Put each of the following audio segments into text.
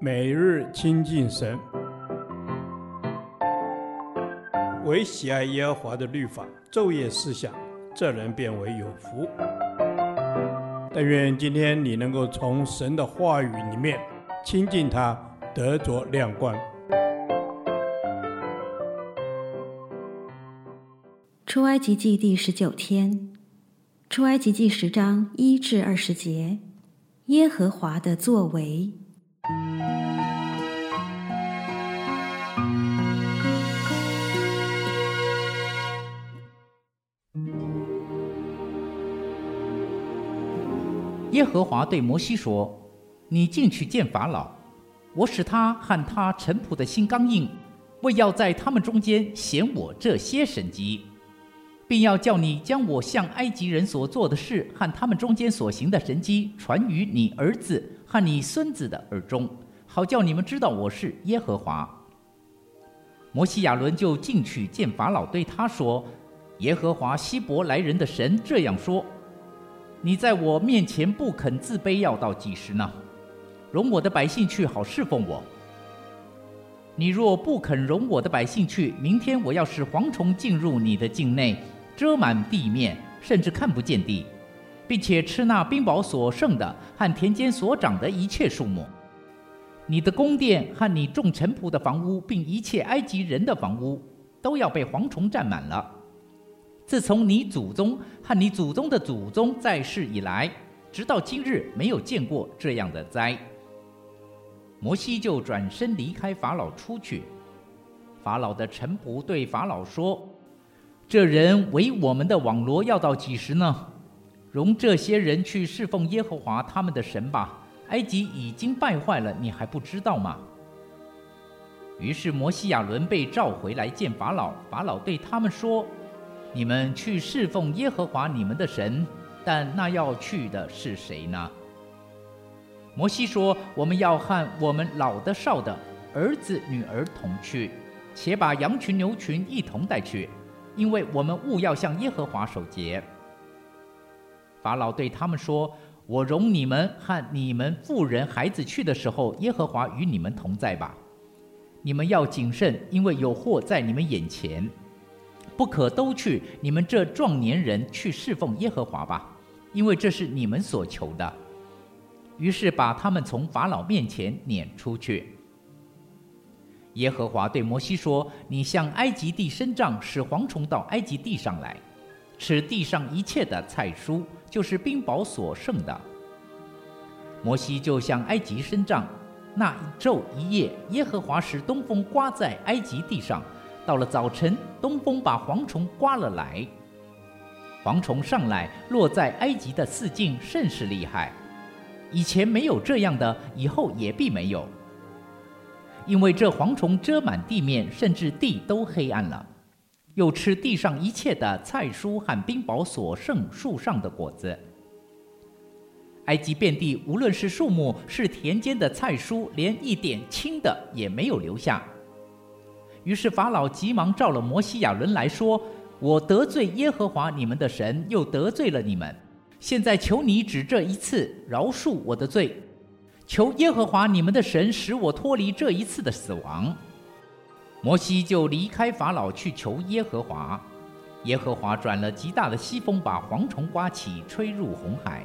每日亲近神，唯喜爱耶和华的律法，昼夜思想，这人便为有福。但愿今天你能够从神的话语里面亲近他，得着亮光。出埃及记第十九天，出埃及记十章一至二十节，耶和华的作为。耶和华对摩西说：“你进去见法老，我使他和他臣仆的心刚硬，为要在他们中间显我这些神迹，并要叫你将我向埃及人所做的事和他们中间所行的神迹传于你儿子和你孙子的耳中，好叫你们知道我是耶和华。”摩西亚伦就进去见法老，对他说：“耶和华希伯来人的神这样说。”你在我面前不肯自卑，要到几时呢？容我的百姓去，好侍奉我。你若不肯容我的百姓去，明天我要使蝗虫进入你的境内，遮满地面，甚至看不见地，并且吃那冰雹所剩的和田间所长的一切树木。你的宫殿和你众臣仆的房屋，并一切埃及人的房屋，都要被蝗虫占满了。自从你祖宗和你祖宗的祖宗在世以来，直到今日，没有见过这样的灾。摩西就转身离开法老出去。法老的臣仆对法老说：“这人为我们的网罗要到几时呢？容这些人去侍奉耶和华他们的神吧。埃及已经败坏了，你还不知道吗？”于是摩西亚伦被召回来见法老。法老对他们说。你们去侍奉耶和华你们的神，但那要去的是谁呢？摩西说：“我们要和我们老的少的儿子女儿同去，且把羊群牛群一同带去，因为我们务要向耶和华守节。”法老对他们说：“我容你们和你们妇人孩子去的时候，耶和华与你们同在吧。你们要谨慎，因为有祸在你们眼前。”不可都去，你们这壮年人去侍奉耶和华吧，因为这是你们所求的。于是把他们从法老面前撵出去。耶和华对摩西说：“你向埃及地伸杖，使蝗虫到埃及地上来，吃地上一切的菜蔬，就是冰雹所剩的。”摩西就向埃及伸杖，那一昼一夜，耶和华使东风刮在埃及地上。到了早晨，东风把蝗虫刮了来，蝗虫上来落在埃及的四境，甚是厉害。以前没有这样的，以后也必没有。因为这蝗虫遮满地面，甚至地都黑暗了，又吃地上一切的菜蔬和冰雹所剩树上的果子。埃及遍地无论是树木，是田间的菜蔬，连一点青的也没有留下。于是法老急忙召了摩西亚伦来说：“我得罪耶和华你们的神，又得罪了你们。现在求你只这一次饶恕我的罪，求耶和华你们的神使我脱离这一次的死亡。”摩西就离开法老去求耶和华。耶和华转了极大的西风，把蝗虫刮起，吹入红海，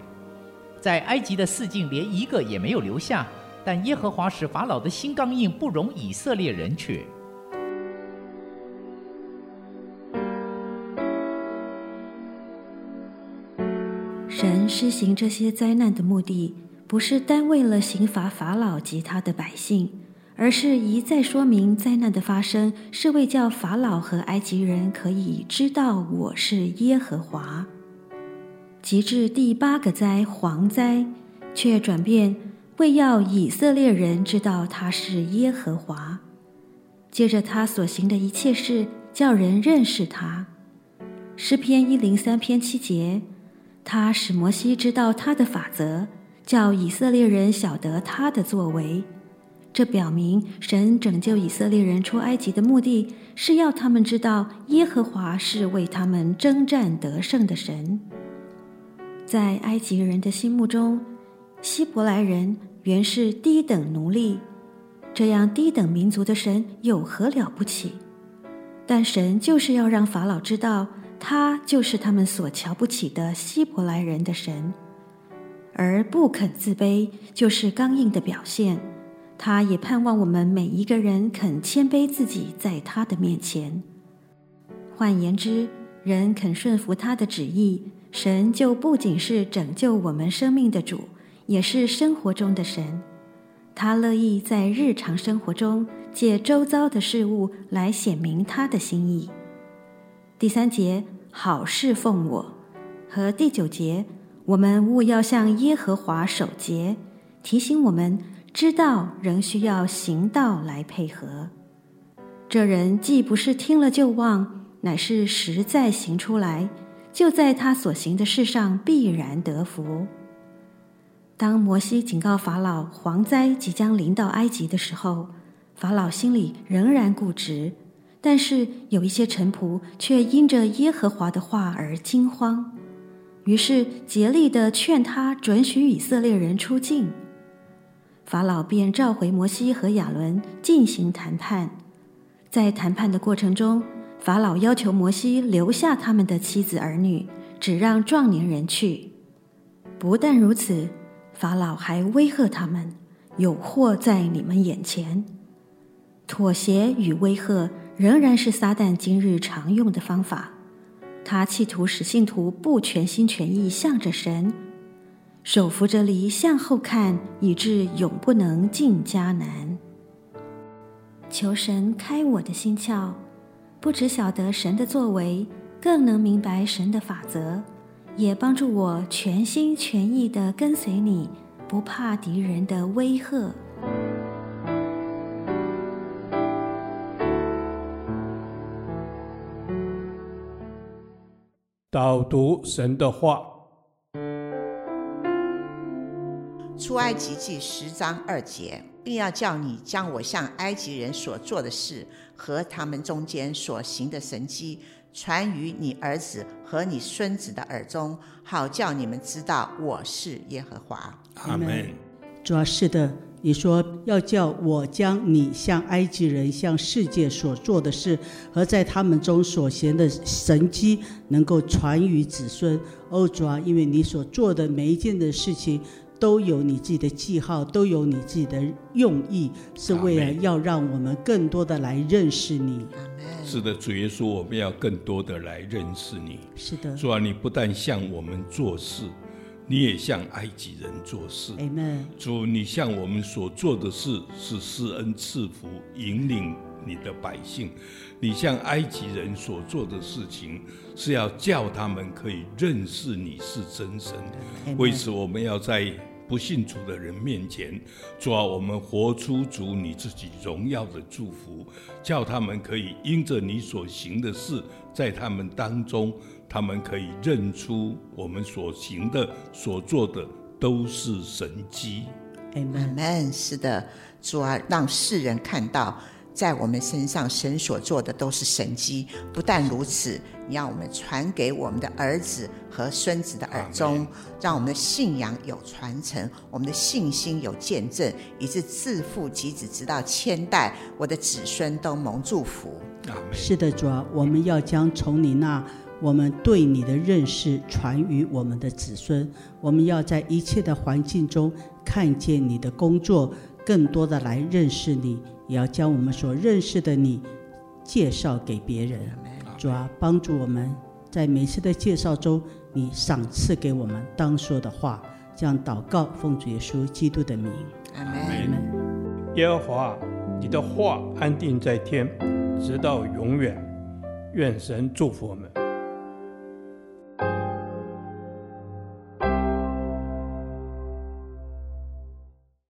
在埃及的四境连一个也没有留下。但耶和华使法老的心刚硬，不容以色列人去。神施行这些灾难的目的，不是单为了刑罚法老及他的百姓，而是一再说明灾难的发生是为叫法老和埃及人可以知道我是耶和华。及至第八个灾蝗灾，却转变为要以色列人知道他是耶和华。接着他所行的一切事，叫人认识他。诗篇一零三篇七节。他使摩西知道他的法则，叫以色列人晓得他的作为。这表明神拯救以色列人出埃及的目的是要他们知道耶和华是为他们征战得胜的神。在埃及人的心目中，希伯来人原是低等奴隶。这样低等民族的神有何了不起？但神就是要让法老知道，他就是他们所瞧不起的希伯来人的神，而不肯自卑就是刚硬的表现。他也盼望我们每一个人肯谦卑自己，在他的面前。换言之，人肯顺服他的旨意，神就不仅是拯救我们生命的主，也是生活中的神。他乐意在日常生活中借周遭的事物来显明他的心意。第三节，好事奉我，和第九节，我们务要向耶和华守节，提醒我们知道仍需要行道来配合。这人既不是听了就忘，乃是实在行出来，就在他所行的事上必然得福。当摩西警告法老蝗灾即将临到埃及的时候，法老心里仍然固执，但是有一些臣仆却因着耶和华的话而惊慌，于是竭力地劝他准许以色列人出境。法老便召回摩西和亚伦进行谈判，在谈判的过程中，法老要求摩西留下他们的妻子儿女，只让壮年人去。不但如此。法老还威吓他们：“有祸在你们眼前。”妥协与威吓仍然是撒旦今日常用的方法。他企图使信徒不全心全意向着神，手扶着犁向后看，以致永不能进迦南。求神开我的心窍，不只晓得神的作为，更能明白神的法则。也帮助我全心全意地跟随你，不怕敌人的威吓。导读神的话，出埃及记十章二节，并要叫你将我向埃及人所做的事和他们中间所行的神迹。传于你儿子和你孙子的耳中，好叫你们知道我是耶和华。阿门。主要是的，你说要叫我将你向埃及人、向世界所做的事和在他们中所行的神迹，能够传于子孙。哦，主啊，因为你所做的每一件的事情。都有你自己的记号，都有你自己的用意，是为了要让我们更多的来认识你。是的，主耶稣，我们要更多的来认识你。是的，主啊，你不但向我们做事，你也向埃及人做事。主，你向我们所做的事是施恩赐福，引领你的百姓；你向埃及人所做的事情，是要叫他们可以认识你是真神。为此，我们要在。不信主的人面前，主啊，我们活出主你自己荣耀的祝福，叫他们可以因着你所行的事，在他们当中，他们可以认出我们所行的、所做的都是神迹。阿门。是的，主啊，让世人看到。在我们身上，神所做的都是神迹。不但如此，你要我们传给我们的儿子和孙子的耳中，让我们的信仰有传承，我们的信心有见证，以致自父及子，直到千代，我的子孙都蒙祝福。是的，主啊，我们要将从你那我们对你的认识传于我们的子孙。我们要在一切的环境中看见你的工作，更多的来认识你。也要将我们所认识的你介绍给别人，主啊，帮助我们在每次的介绍中，你赏赐给我们当说的话。这样祷告，奉主耶稣基督的名，阿门。耶和华，你的话安定在天，直到永远。愿神祝福我们。